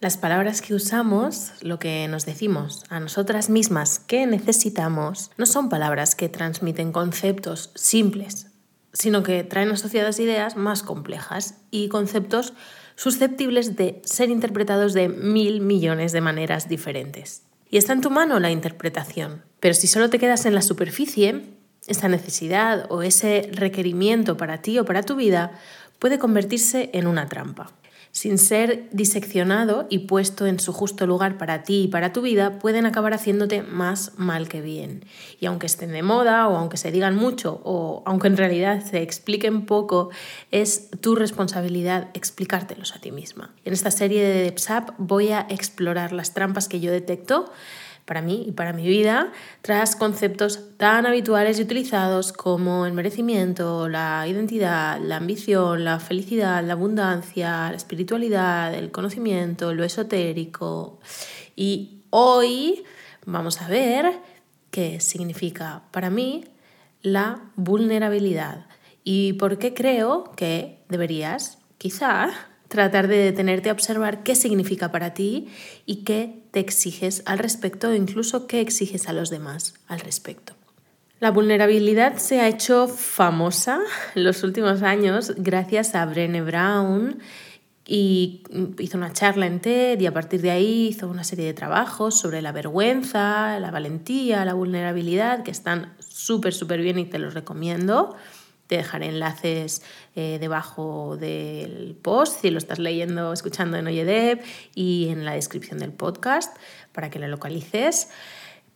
Las palabras que usamos, lo que nos decimos a nosotras mismas que necesitamos, no son palabras que transmiten conceptos simples, sino que traen asociadas ideas más complejas y conceptos susceptibles de ser interpretados de mil millones de maneras diferentes. Y está en tu mano la interpretación, pero si solo te quedas en la superficie, esa necesidad o ese requerimiento para ti o para tu vida puede convertirse en una trampa sin ser diseccionado y puesto en su justo lugar para ti y para tu vida, pueden acabar haciéndote más mal que bien. Y aunque estén de moda o aunque se digan mucho o aunque en realidad se expliquen poco, es tu responsabilidad explicártelos a ti misma. En esta serie de DEPSAP voy a explorar las trampas que yo detecto para mí y para mi vida tras conceptos tan habituales y utilizados como el merecimiento, la identidad, la ambición, la felicidad, la abundancia, la espiritualidad, el conocimiento, lo esotérico. Y hoy vamos a ver qué significa para mí la vulnerabilidad y por qué creo que deberías, quizá, tratar de detenerte a observar qué significa para ti y qué te exiges al respecto o incluso qué exiges a los demás al respecto. La vulnerabilidad se ha hecho famosa en los últimos años gracias a Brené Brown y hizo una charla en TED y a partir de ahí hizo una serie de trabajos sobre la vergüenza, la valentía, la vulnerabilidad que están súper, súper bien y te los recomiendo. Te dejaré enlaces eh, debajo del post si lo estás leyendo, escuchando en Oyedeb y en la descripción del podcast para que lo localices.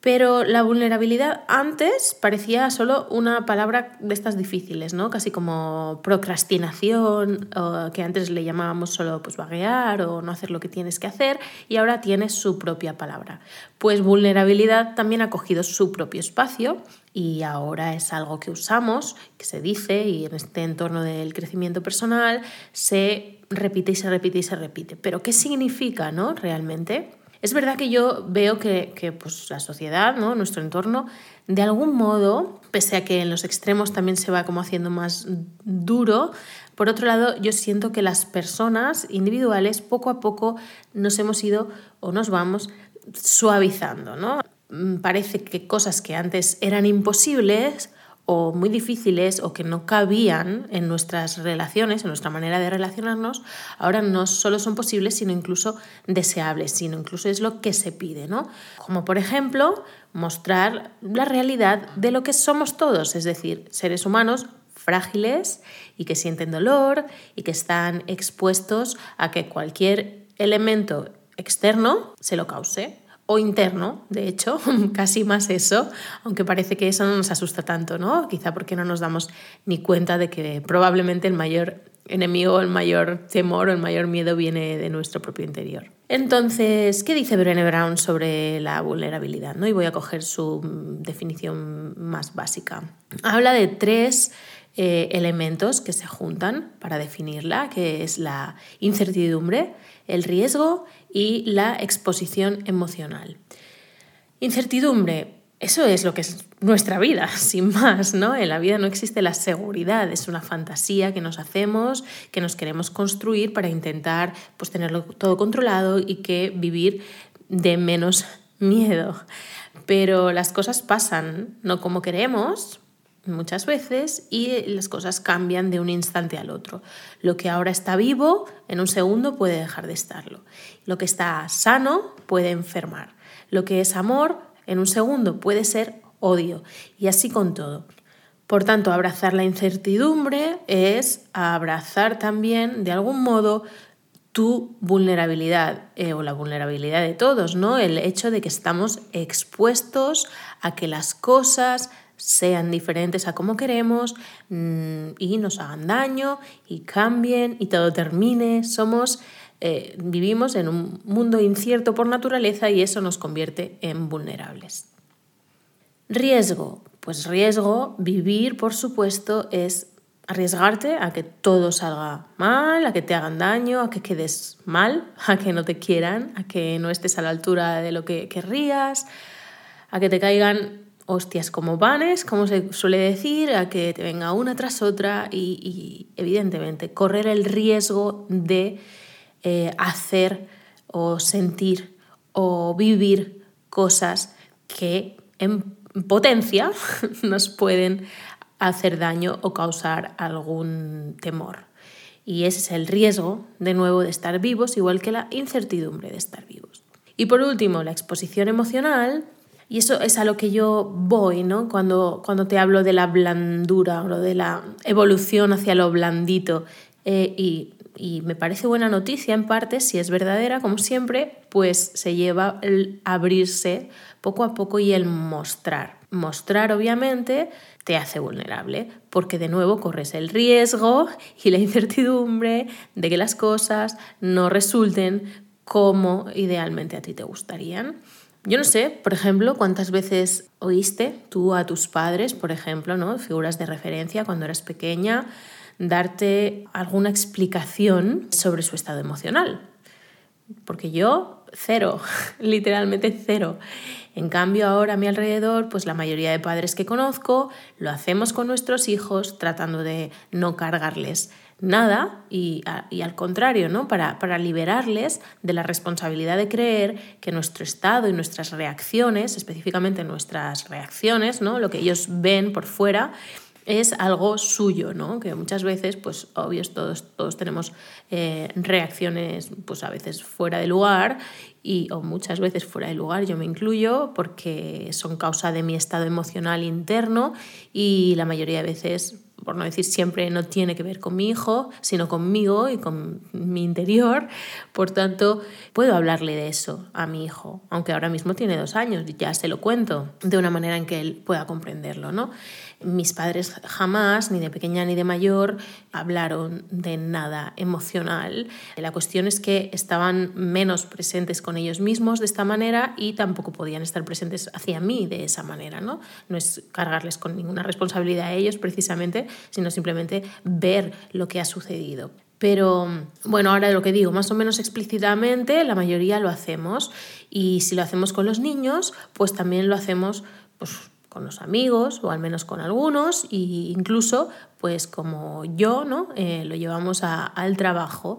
Pero la vulnerabilidad antes parecía solo una palabra de estas difíciles, ¿no? Casi como procrastinación, que antes le llamábamos solo pues vaguear o no hacer lo que tienes que hacer, y ahora tiene su propia palabra. Pues vulnerabilidad también ha cogido su propio espacio y ahora es algo que usamos, que se dice, y en este entorno del crecimiento personal se repite y se repite y se repite. Pero ¿qué significa, no? Realmente. Es verdad que yo veo que, pues, la sociedad, ¿no? nuestro entorno, de algún modo, pese a que en los extremos también se va como haciendo más duro, por otro lado, yo siento que las personas individuales poco a poco nos hemos ido o nos vamos suavizando, ¿no? Mm, Parece que cosas que antes eran imposibles o muy difíciles o que no cabían en nuestras relaciones, en nuestra manera de relacionarnos, ahora no solo son posibles, sino incluso deseables, sino incluso es lo que se pide, ¿no? Como por ejemplo, mostrar la realidad de lo que somos todos, es decir, seres humanos frágiles y que sienten dolor y que están expuestos a que cualquier elemento externo se lo cause o interno, de hecho, casi más eso, aunque parece que eso no nos asusta tanto, ¿no? Quizá porque no nos damos ni cuenta de que probablemente el mayor enemigo, el mayor temor o el mayor miedo viene de nuestro propio interior. Entonces, ¿qué dice Brené Brown sobre la vulnerabilidad? ¿no? Y voy a coger su definición más básica. Habla de tres eh, elementos que se juntan para definirla, que es la incertidumbre, el riesgo y la exposición emocional. Incertidumbre, eso es lo que es nuestra vida, sin más, ¿no? En la vida no existe la seguridad, es una fantasía que nos hacemos, que nos queremos construir para intentar pues, tenerlo todo controlado y que vivir de menos miedo. Pero las cosas pasan no como queremos, muchas veces y las cosas cambian de un instante al otro. Lo que ahora está vivo, en un segundo puede dejar de estarlo. Lo que está sano puede enfermar. Lo que es amor, en un segundo puede ser odio. Y así con todo. Por tanto, abrazar la incertidumbre es abrazar también, de algún modo, tu vulnerabilidad eh, o la vulnerabilidad de todos, ¿no? El hecho de que estamos expuestos a que las cosas sean diferentes a como queremos mm, y nos hagan daño y cambien y todo termine. Somos, eh, vivimos en un mundo incierto por naturaleza y eso nos convierte en vulnerables. Riesgo. Pues riesgo, vivir, por supuesto, es arriesgarte a que todo salga mal, a que te hagan daño, a que quedes mal, a que no te quieran, a que no estés a la altura de lo que querrías, a que te caigan hostias como panes, como se suele decir, a que te venga una tras otra y, evidentemente correr el riesgo de eh, hacer o sentir o vivir cosas que en potencia nos pueden hacer daño o causar algún temor. Y ese es el riesgo, de nuevo, de estar vivos, igual que la incertidumbre de estar vivos. Y por último, la exposición emocional. Y eso es a lo que yo voy, ¿no? Cuando, cuando te hablo de la blandura o de la evolución hacia lo blandito. Eh, y, y me parece buena noticia en parte, si es verdadera, como siempre, pues se lleva el abrirse poco a poco y el mostrar. Mostrar, obviamente, te hace vulnerable, porque de nuevo corres el riesgo y la incertidumbre de que las cosas no resulten como idealmente a ti te gustarían. Yo no sé, por ejemplo, cuántas veces oíste tú a tus padres, por ejemplo, ¿no? figuras de referencia cuando eras pequeña, darte alguna explicación sobre su estado emocional. Porque yo, cero, literalmente cero. En cambio, ahora a mi alrededor, pues la mayoría de padres que conozco lo hacemos con nuestros hijos tratando de no cargarles nada y, al contrario, ¿no? Para, para, liberarles de la responsabilidad de creer que nuestro estado y nuestras reacciones, específicamente nuestras reacciones, ¿no? lo que ellos ven por fuera, es algo suyo, ¿no? Que muchas veces, pues obvios, todos, todos tenemos eh, reacciones, pues a veces fuera de lugar y, o muchas veces fuera de lugar, yo me incluyo, porque son causa de mi estado emocional interno y la mayoría de veces por no decir siempre, no tiene que ver con mi hijo, sino conmigo y con mi interior. Por tanto, puedo hablarle de eso a mi hijo, aunque ahora mismo tiene dos años, ya se lo cuento de una manera en que él pueda comprenderlo. ¿no? Mis padres jamás, ni de pequeña ni de mayor, hablaron de nada emocional. La cuestión es que estaban menos presentes con ellos mismos de esta manera y tampoco podían estar presentes hacia mí de esa manera. No, no es cargarles con ninguna responsabilidad a ellos precisamente, sino simplemente ver lo que ha sucedido. Pero bueno, ahora lo que digo, más o menos explícitamente, la mayoría lo hacemos. Y si lo hacemos con los niños, pues también lo hacemos pues, con los amigos o al menos con algunos e incluso pues como yo no eh, lo llevamos al trabajo.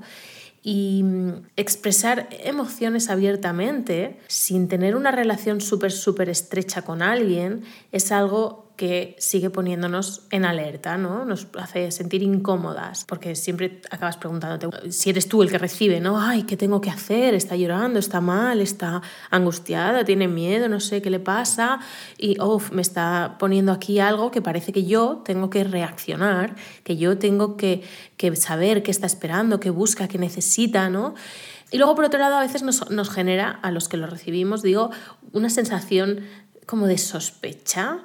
Y mm, expresar emociones abiertamente sin tener una relación súper súper estrecha con alguien es algo que sigue poniéndonos en alerta, ¿no? Nos hace sentir incómodas, porque siempre acabas preguntándote si eres tú el que recibe, ¿no? Ay, ¿qué tengo que hacer? Está llorando, está mal, está angustiada, tiene miedo, no sé qué le pasa, y uff, me está poniendo aquí algo que parece que yo tengo que reaccionar, que yo tengo que, que saber qué está esperando, qué busca, qué necesita, ¿no? Y luego, por otro lado, a veces nos, nos genera, a los que lo recibimos, digo, una sensación como de sospecha,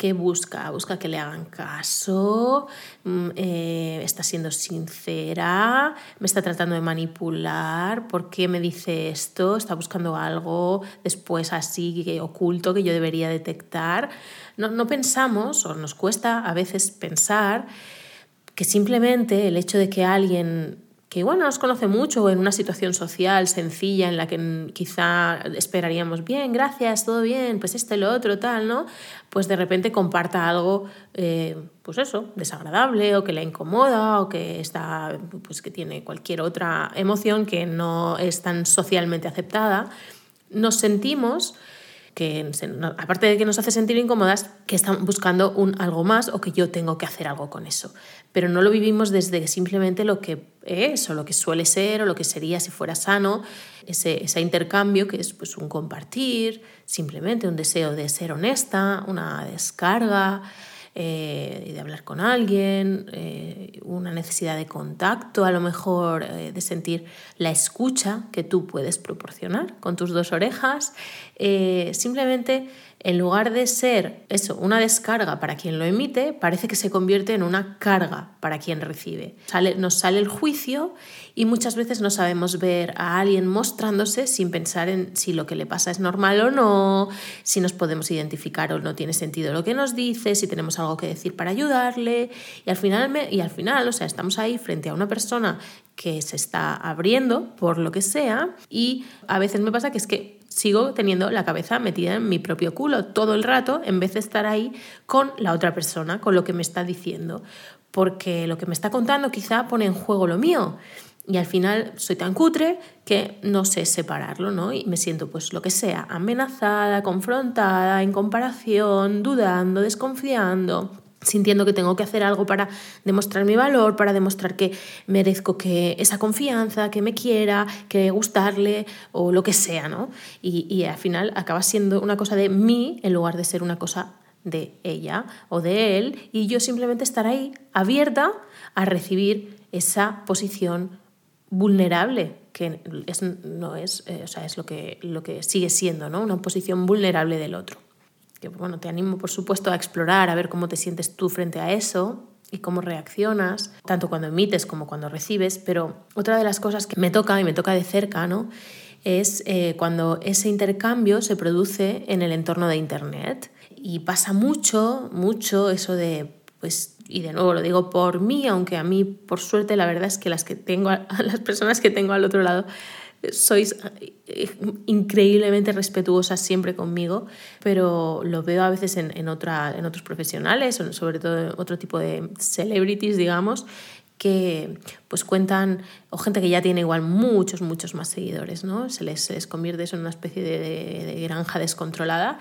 ¿Qué busca? Busca que le hagan caso, mm, eh, está siendo sincera, me está tratando de manipular, ¿por qué me dice esto? Está buscando algo después así oculto que yo debería detectar. No, no pensamos, o nos cuesta a veces pensar, que simplemente el hecho de que alguien que no nos conoce mucho en una situación social sencilla en la que quizá esperaríamos, bien, gracias, todo bien, pues este, lo otro, tal, ¿no? Pues de repente comparta algo, eh, pues eso, desagradable o que le incomoda o que, está, pues que tiene cualquier otra emoción que no es tan socialmente aceptada, nos sentimos aparte de que nos hace sentir incómodas, que están buscando un algo más o que yo tengo que hacer algo con eso. Pero no lo vivimos desde simplemente lo que es o lo que suele ser o lo que sería si fuera sano, ese, ese intercambio que es pues un compartir, simplemente un deseo de ser honesta, una descarga, eh, de hablar con alguien, eh, una necesidad de contacto, a lo mejor eh, de sentir la escucha que tú puedes proporcionar con tus dos orejas. simplemente, en lugar de ser eso, una descarga para quien lo emite, parece que se convierte en una carga para quien recibe. Sale, nos sale el juicio y muchas veces no sabemos ver a alguien mostrándose sin pensar en si lo que le pasa es normal o no, si nos podemos identificar o no tiene sentido lo que nos dice, si tenemos algo que decir para ayudarle. Y al final, y al final o sea, estamos ahí frente a una persona que se está abriendo por lo que sea y a veces me pasa que es que sigo teniendo la cabeza metida en mi propio culo todo el rato en vez de estar ahí con la otra persona, con lo que me está diciendo, porque lo que me está contando quizá pone en juego lo mío. Y al final soy tan cutre que no sé separarlo, ¿no? Y me siento, pues lo que sea, amenazada, confrontada, en comparación, dudando, desconfiando sintiendo que tengo que hacer algo para demostrar mi valor, para demostrar que merezco que esa confianza, que me quiera, que gustarle o lo que sea, ¿no? Y, y al final acaba siendo una cosa de mí en lugar de ser una cosa de ella o de él y yo simplemente estar ahí abierta a recibir esa posición vulnerable que es, no es, eh, o sea, es lo que, lo que sigue siendo, ¿no? Una posición vulnerable del otro que bueno, te animo por supuesto a explorar, a ver cómo te sientes tú frente a eso y cómo reaccionas, tanto cuando emites como cuando recibes, pero otra de las cosas que me toca y me toca de cerca, ¿no? es eh, cuando ese intercambio se produce en el entorno de Internet. Y pasa mucho, mucho eso de, pues, y de nuevo lo digo por mí, aunque a mí, por suerte, la verdad es que las que tengo, las personas que tengo al otro lado sois eh, increíblemente respetuosas siempre conmigo, pero lo veo a veces en, en, en otros profesionales, sobre todo en otro tipo de celebrities, digamos, que pues cuentan, o gente que ya tiene igual muchos, muchos más seguidores, ¿no? Se les, les convierte eso en una especie de, de, de granja descontrolada,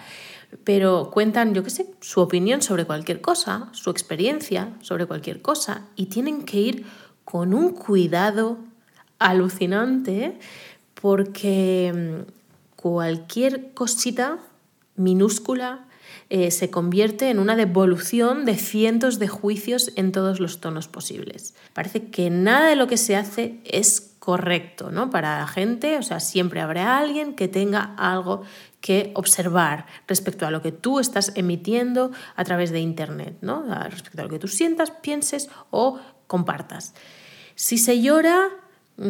pero cuentan, yo qué sé, su opinión sobre cualquier cosa, su experiencia sobre cualquier cosa, y tienen que ir con un cuidado alucinante porque mm, cualquier cosita minúscula eh, se convierte en una devolución de cientos de juicios en todos los tonos posibles. Parece que nada de lo que se hace es correcto, ¿no? Para la gente, o sea, siempre habrá alguien que tenga algo que observar respecto a lo que tú estás emitiendo a través de Internet, ¿no? Respecto a lo que tú sientas, pienses o compartas. Si se llora,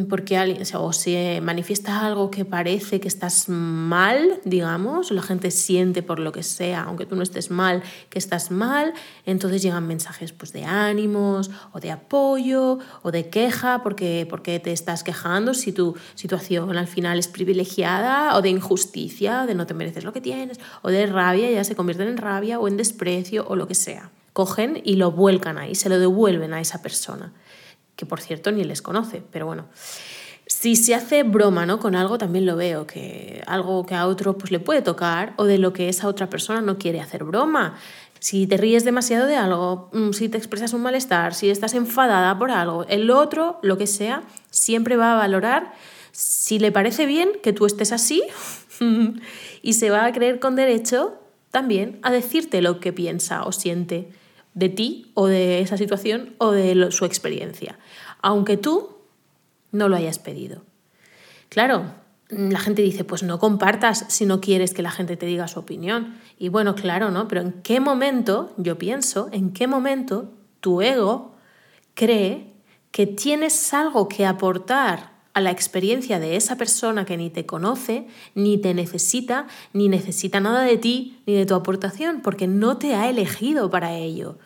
porque alguien, o se manifiesta algo que parece que estás mal, digamos, la gente siente por lo que sea, aunque tú no estés mal, que estás mal, entonces llegan mensajes pues, de ánimos o de apoyo o de queja porque, porque te estás quejando si tu situación al final es privilegiada o de injusticia, de no te mereces lo que tienes, o de rabia, ya se convierten en rabia o en desprecio o lo que sea. Cogen y lo vuelcan ahí, se lo devuelven a esa persona que por cierto ni les conoce, pero bueno. Si se hace broma ¿no? con algo, también lo veo, que algo que a otro pues, le puede tocar o de lo que esa otra persona no quiere hacer broma. Si te ríes demasiado de algo, mm, si te expresas un malestar, si estás enfadada por algo, el otro, lo que sea, siempre va a valorar si le parece bien que tú estés así y se va a creer con derecho también a decirte lo que piensa o siente de ti o de esa situación o de su experiencia, aunque tú no lo hayas pedido. Claro, la gente dice, pues no compartas si no quieres que la gente te diga su opinión. Y bueno, claro, ¿no? Pero ¿en qué momento, yo pienso, en qué momento tu ego cree que tienes algo que aportar a la experiencia de esa persona que ni te conoce, ni te necesita, ni necesita nada de ti, ni de tu aportación, porque no te ha elegido para ello,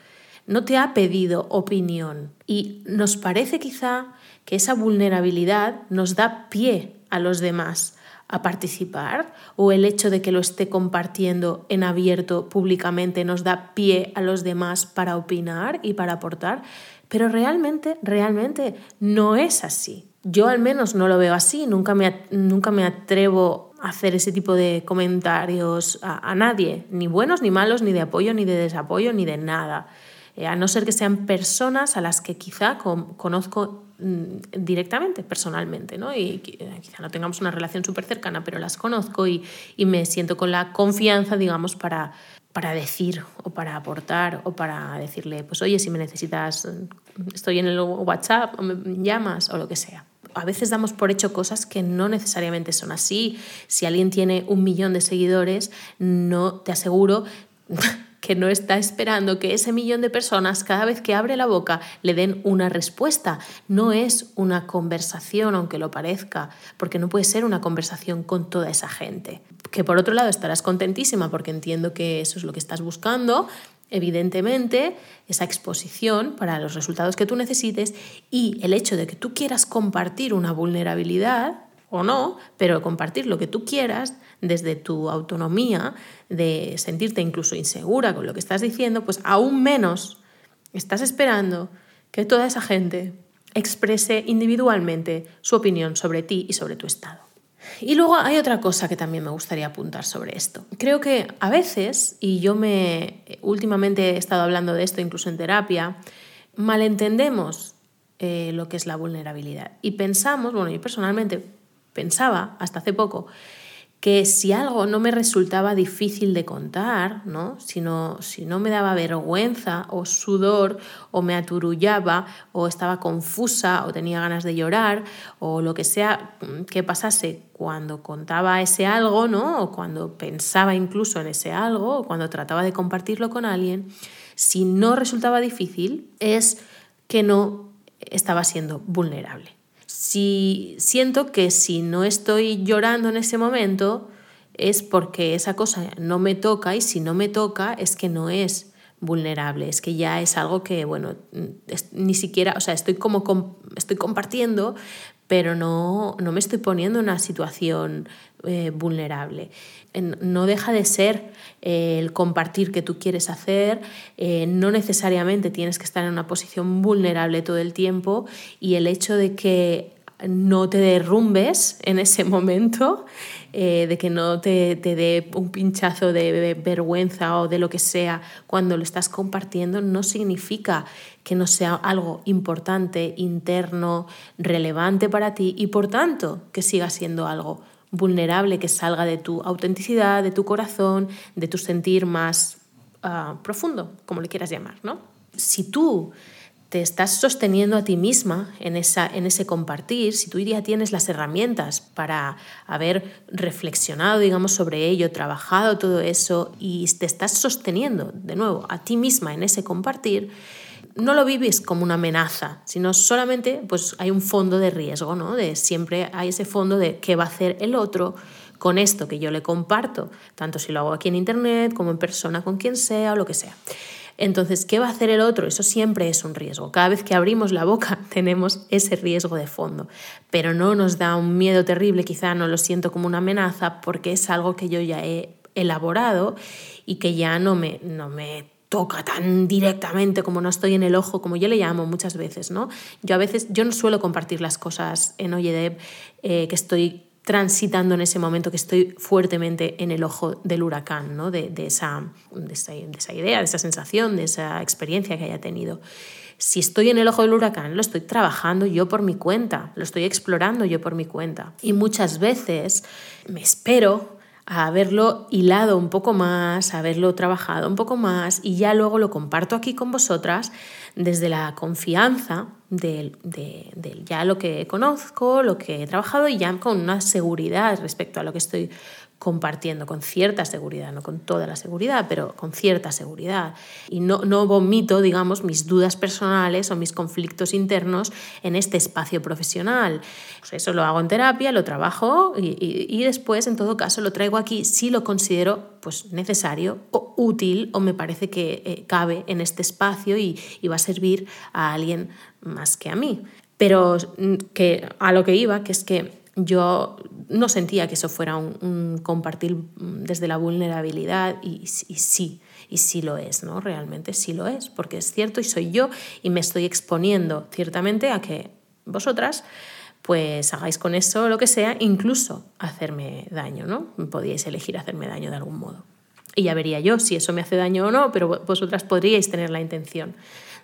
no te ha pedido opinión. Y nos parece quizá que esa vulnerabilidad nos da pie a los demás a participar o el hecho de que lo esté compartiendo en abierto públicamente nos da pie a los demás para opinar y para aportar, pero realmente, realmente no es así. Yo al menos no lo veo así, nunca me, nunca me atrevo a hacer ese tipo de comentarios a, nadie, ni buenos ni malos, ni de apoyo, ni de desapoyo, ni de nada. Eh, a no ser que sean personas a las que quizá conozco mm, directamente, personalmente, ¿no? y eh, quizá no tengamos una relación súper cercana, pero las conozco y, y, me siento con la confianza, digamos, para, para decir o para aportar o para decirle, pues oye, si me necesitas, estoy en el WhatsApp o me llamas o lo que sea a veces damos por hecho cosas que no necesariamente son así. Si alguien tiene un millón de seguidores, no te aseguro que no está esperando que ese millón de personas cada vez que abre la boca le den una respuesta. No es una conversación, aunque lo parezca, porque no puede ser una conversación con toda esa gente. Que por otro lado estarás contentísima porque entiendo que eso es lo que estás buscando, evidentemente, esa exposición para los resultados que tú necesites y el hecho de que tú quieras compartir una vulnerabilidad o no, pero compartir lo que tú quieras desde tu autonomía, de sentirte incluso insegura con lo que estás diciendo, pues aún menos estás esperando que toda esa gente exprese individualmente su opinión sobre ti y sobre tu estado. Y luego hay otra cosa que también me gustaría apuntar sobre esto. Creo que a veces, y yo me últimamente he estado hablando de esto incluso en terapia, malentendemos eh, lo que es la vulnerabilidad y pensamos, bueno, yo personalmente pensaba hasta hace poco que si algo no me resultaba difícil de contar, ¿no? Si, no, si no me daba vergüenza o sudor o me aturullaba o estaba confusa o tenía ganas de llorar o lo que sea que pasase cuando contaba ese algo, ¿no? O cuando pensaba incluso en ese algo o cuando trataba de compartirlo con alguien, si no resultaba difícil es que no estaba siendo vulnerable si siento que si no estoy llorando en ese momento es porque esa cosa no me toca y si no me toca es que no es vulnerable, es que ya es algo que, bueno, ni siquiera, o sea, estoy como estoy compartiendo, pero no, no me estoy poniendo en una situación eh, vulnerable. No deja de ser eh, el compartir que tú quieres hacer, eh, no necesariamente tienes que estar en una posición vulnerable todo el tiempo y el hecho de que no te derrumbes en ese momento, de que no te, te dé un pinchazo de vergüenza o de lo que sea cuando lo estás compartiendo, no significa que no sea algo importante, interno, relevante para ti y por tanto que siga siendo algo vulnerable, que salga de tu autenticidad, de tu corazón, de tu sentir más ah, profundo, como le quieras llamar. ¿no? Si tú te estás sosteniendo a ti misma en, esa, en ese compartir, si tú ya tienes las herramientas para haber reflexionado, digamos, sobre ello, trabajado todo eso y te estás sosteniendo de nuevo a ti misma en ese compartir, no lo vives como una amenaza, sino solamente pues hay un fondo de riesgo, ¿no? De siempre hay ese fondo de qué va a hacer el otro con esto que yo le comparto, tanto si lo hago aquí en internet como en persona con quien sea o lo que sea. Entonces, ¿qué va a hacer el otro? Eso siempre es un riesgo. Cada vez que abrimos la boca tenemos ese riesgo de fondo, pero no nos da un miedo terrible, quizá no lo siento como una amenaza porque es algo que yo ya he elaborado y que ya no me, no me toca tan directamente como no estoy en el ojo, como yo le llamo muchas veces, ¿no? Yo a veces, yo no suelo compartir las cosas en Oyedeb eh, que estoy transitando en ese momento, que estoy fuertemente en el ojo del huracán, ¿no? De, esa, de, esa, idea, de esa sensación, de esa experiencia que haya tenido. Si estoy en el ojo del huracán, lo estoy trabajando yo por mi cuenta, lo estoy explorando yo por mi cuenta. Y muchas veces me espero a haberlo hilado un poco más, a haberlo trabajado un poco más y ya luego lo comparto aquí con vosotras desde la confianza de, de, ya lo que conozco, lo que he trabajado y ya con una seguridad respecto a lo que estoy compartiendo con cierta seguridad, no con toda la seguridad, pero con cierta seguridad. Y no, no vomito, digamos, mis dudas personales o mis conflictos internos en este espacio profesional. Pues eso lo hago en terapia, lo trabajo y, y, después, en todo caso, lo traigo aquí si lo considero pues, necesario o útil o me parece que eh, cabe en este espacio y, y va a servir a alguien más que a mí. Pero mm, que a lo que iba, que es que yo no sentía que eso fuera un, compartir desde la vulnerabilidad y, sí, y sí lo es, ¿no? Realmente sí lo es, porque es cierto y soy yo y me estoy exponiendo ciertamente a que vosotras pues hagáis con eso lo que sea, incluso hacerme daño, ¿no? Podíais elegir hacerme daño de algún modo. Y ya vería yo si eso me hace daño o no, pero vosotras podríais tener la intención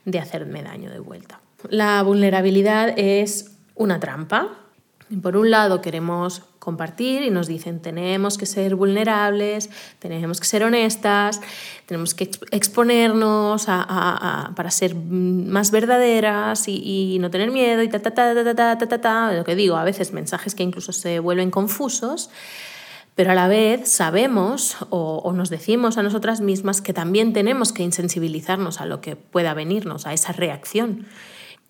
de hacerme daño de vuelta. La vulnerabilidad es una trampa, por un lado queremos compartir y nos dicen tenemos que ser vulnerables, tenemos que ser honestas, tenemos que exponernos para ser más verdaderas y, no tener miedo y ta ta ta ta ta ta ta ta, lo que digo, a veces mensajes que incluso se vuelven confusos, pero a la vez sabemos o, o nos decimos a nosotras mismas que también tenemos que insensibilizarnos a lo que pueda venirnos, a esa reacción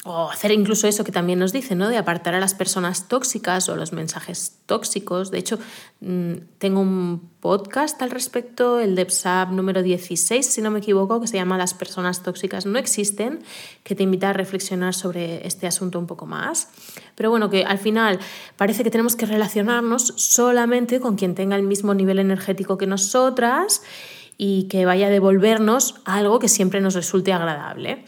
o hacer incluso eso que también nos dice, ¿no? De apartar a las personas tóxicas o los mensajes tóxicos. De hecho, mm, tengo un podcast al respecto, el DEPSAP número 16, si no me equivoco, que se llama Las personas tóxicas no existen, que te invita a reflexionar sobre este asunto un poco más. Pero bueno, que al final parece que tenemos que relacionarnos solamente con quien tenga el mismo nivel energético que nosotras y que vaya a devolvernos algo que siempre nos resulte agradable.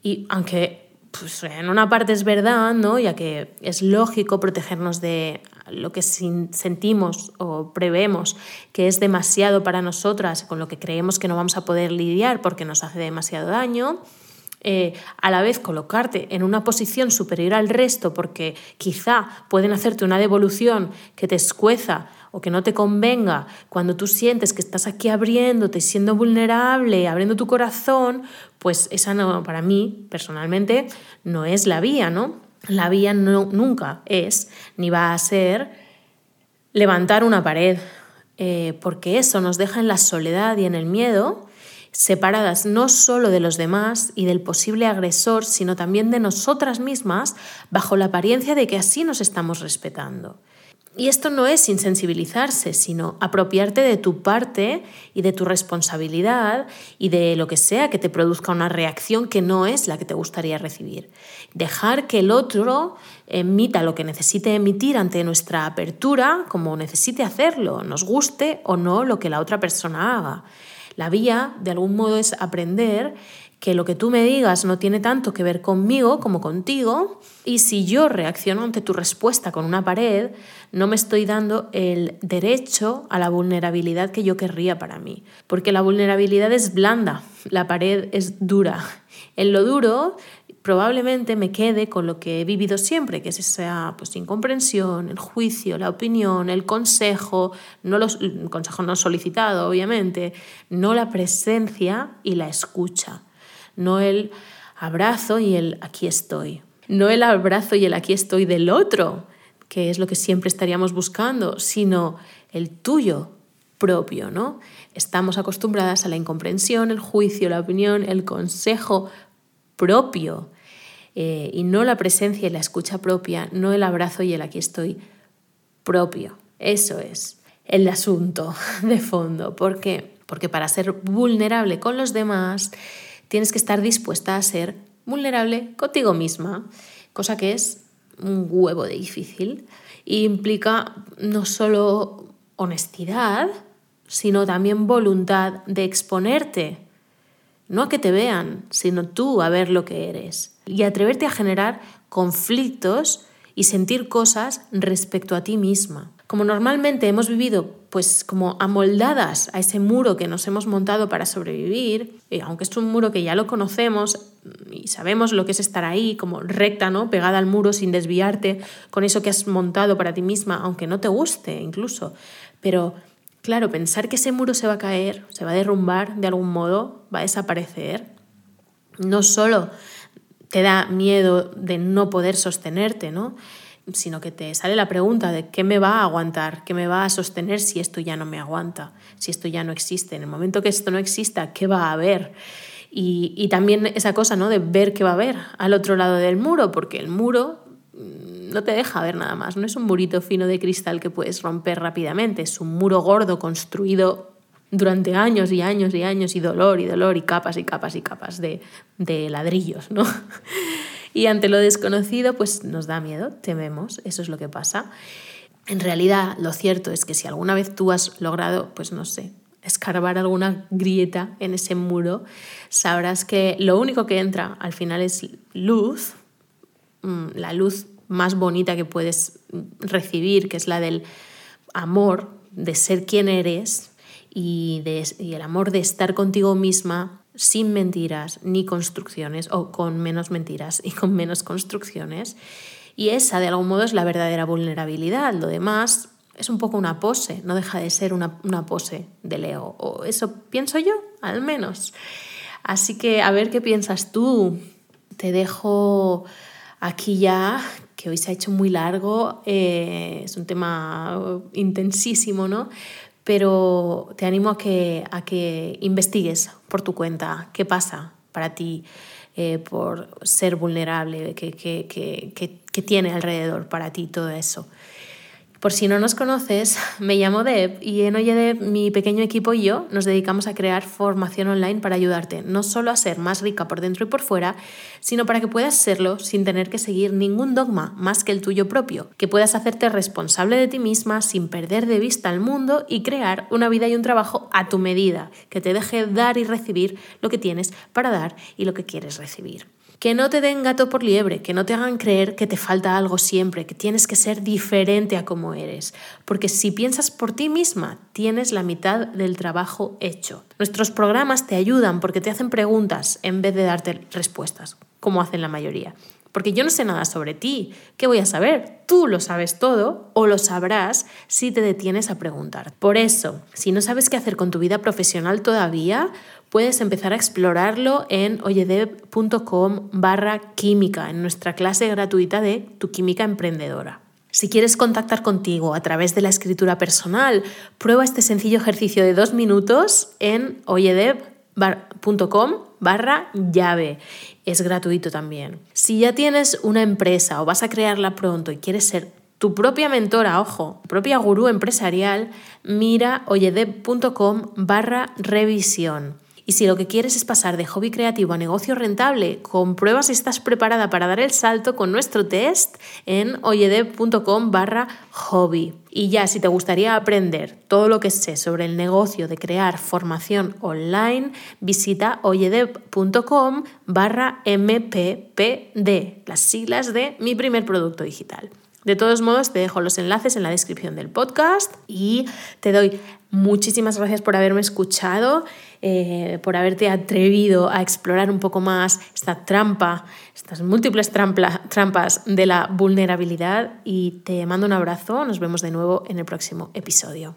Y aunque pues en una parte es verdad, ¿no? Ya que es lógico protegernos de lo que sentimos o prevemos que es demasiado para nosotras, con lo que creemos que no vamos a poder lidiar porque nos hace demasiado daño. Eh, a la vez colocarte en una posición superior al resto porque quizá pueden hacerte una devolución que te escueza o que no te convenga, cuando tú sientes que estás aquí abriéndote, siendo vulnerable, abriendo tu corazón, pues esa no, para mí personalmente no es la vía, ¿no? La vía no, nunca es ni va a ser levantar una pared, eh, porque eso nos deja en la soledad y en el miedo separadas no solo de los demás y del posible agresor, sino también de nosotras mismas, bajo la apariencia de que así nos estamos respetando. Y esto no es insensibilizarse, sino apropiarte de tu parte y de tu responsabilidad y de lo que sea que te produzca una reacción que no es la que te gustaría recibir. Dejar que el otro emita lo que necesite emitir ante nuestra apertura como necesite hacerlo, nos guste o no lo que la otra persona haga. La vía, de algún modo, es aprender que lo que tú me digas no tiene tanto que ver conmigo como contigo, y si yo reacciono ante tu respuesta con una pared, no me estoy dando el derecho a la vulnerabilidad que yo querría para mí, porque la vulnerabilidad es blanda, la pared es dura. En lo duro probablemente me quede con lo que he vivido siempre, que es esa pues, incomprensión, el juicio, la opinión, el consejo, no los, el consejo no solicitado, obviamente, no la presencia y la escucha, no el abrazo y el aquí estoy, no el abrazo y el aquí estoy del otro, que es lo que siempre estaríamos buscando, sino el tuyo propio, ¿no? Estamos acostumbradas a la incomprensión, el juicio, la opinión, el consejo propio eh, y no la presencia y la escucha propia, no el abrazo y el aquí estoy propio. Eso es el asunto de fondo. ¿Por qué? Porque para ser vulnerable con los demás tienes que estar dispuesta a ser vulnerable contigo misma, cosa que es un huevo de difícil e implica no solo honestidad, sino también voluntad de exponerte no a que te vean, sino tú a ver lo que eres. Y atreverte a generar conflictos y sentir cosas respecto a ti misma. Como normalmente hemos vivido pues como amoldadas a ese muro que nos hemos montado para sobrevivir, y aunque es un muro que ya lo conocemos y sabemos lo que es estar ahí como recta, ¿no? pegada al muro sin desviarte con eso que has montado para ti misma, aunque no te guste incluso, pero Claro, pensar que ese muro se va a caer, se va a derrumbar de algún modo, va a desaparecer, no solo te da miedo de no poder sostenerte, ¿no? Sino que te sale la pregunta de qué me va a aguantar, qué me va a sostener si esto ya no me aguanta, si esto ya no existe. En el momento que esto no exista, ¿qué va a haber? Y, y también esa cosa ¿no? de ver qué va a haber al otro lado del muro, porque el muro no te deja ver nada más. No es un murito fino de cristal que puedes romper rápidamente, es un muro gordo construido durante años y años y años y dolor y dolor y capas y capas y capas de, de ladrillos, ¿no? y ante lo desconocido, pues nos da miedo, tememos, eso es lo que pasa. En realidad, lo cierto es que si alguna vez tú has logrado, pues no sé, escarbar alguna grieta en ese muro, sabrás que lo único que entra al final es luz, mm, la luz más bonita que puedes recibir, que es la del amor, de ser quien eres y, de, y el amor de estar contigo misma sin mentiras ni construcciones, o con menos mentiras y con menos construcciones. Y esa, de algún modo, es la verdadera vulnerabilidad. Lo demás es un poco una pose, no deja de ser una, una pose de Leo. O eso pienso yo, al menos. Así que a ver qué piensas tú. Te dejo aquí ya que hoy se ha hecho muy largo, eh, es un tema intensísimo, ¿no? Pero te animo a que, a que investigues por tu cuenta qué pasa para ti eh, por ser vulnerable, qué, qué tiene alrededor para ti todo eso. Por si no nos conoces, me llamo Deb y en Oye mi pequeño equipo y yo nos dedicamos a crear formación online para ayudarte no solo a ser más rica por dentro y por fuera, sino para que puedas serlo sin tener que seguir ningún dogma más que el tuyo propio, que puedas hacerte responsable de ti misma sin perder de vista el mundo y crear una vida y un trabajo a tu medida, que te deje dar y recibir lo que tienes para dar y lo que quieres recibir. Que no te den gato por liebre, que no te hagan creer que te falta algo siempre, que tienes que ser diferente a como eres, porque si piensas por ti misma, tienes la mitad del trabajo hecho. Nuestros programas te ayudan porque te hacen preguntas en vez de darte respuestas, como hacen la mayoría porque yo no sé nada sobre ti. ¿Qué voy a saber? Tú lo sabes todo o lo sabrás si te detienes a preguntar. Por eso, si no sabes qué hacer con tu vida profesional todavía, puedes empezar a explorarlo en oyedev.com barra química, en nuestra clase gratuita de Tu Química Emprendedora. Si quieres contactar contigo a través de la escritura personal, prueba este sencillo ejercicio de dos minutos en oyedev.com barra llave es gratuito también. Si ya tienes una empresa o vas a crearla pronto y quieres ser tu propia mentora, ojo, propia gurú empresarial, mira oyedeb.com barra revisión. Y si lo que quieres es pasar de hobby creativo a negocio rentable, comprueba si estás preparada para dar el salto con nuestro test en oyedev.com barra hobby. Y ya, si te gustaría aprender todo lo que sé sobre el negocio de crear formación online, visita oyedev.com barra mppd, las siglas de mi primer producto digital. De todos modos, te dejo los enlaces en la descripción del podcast y te doy muchísimas gracias por haberme escuchado, eh, por haberte atrevido a explorar un poco más esta trampa, estas múltiples trampas de la vulnerabilidad y te mando un abrazo. Nos vemos de nuevo en el próximo episodio.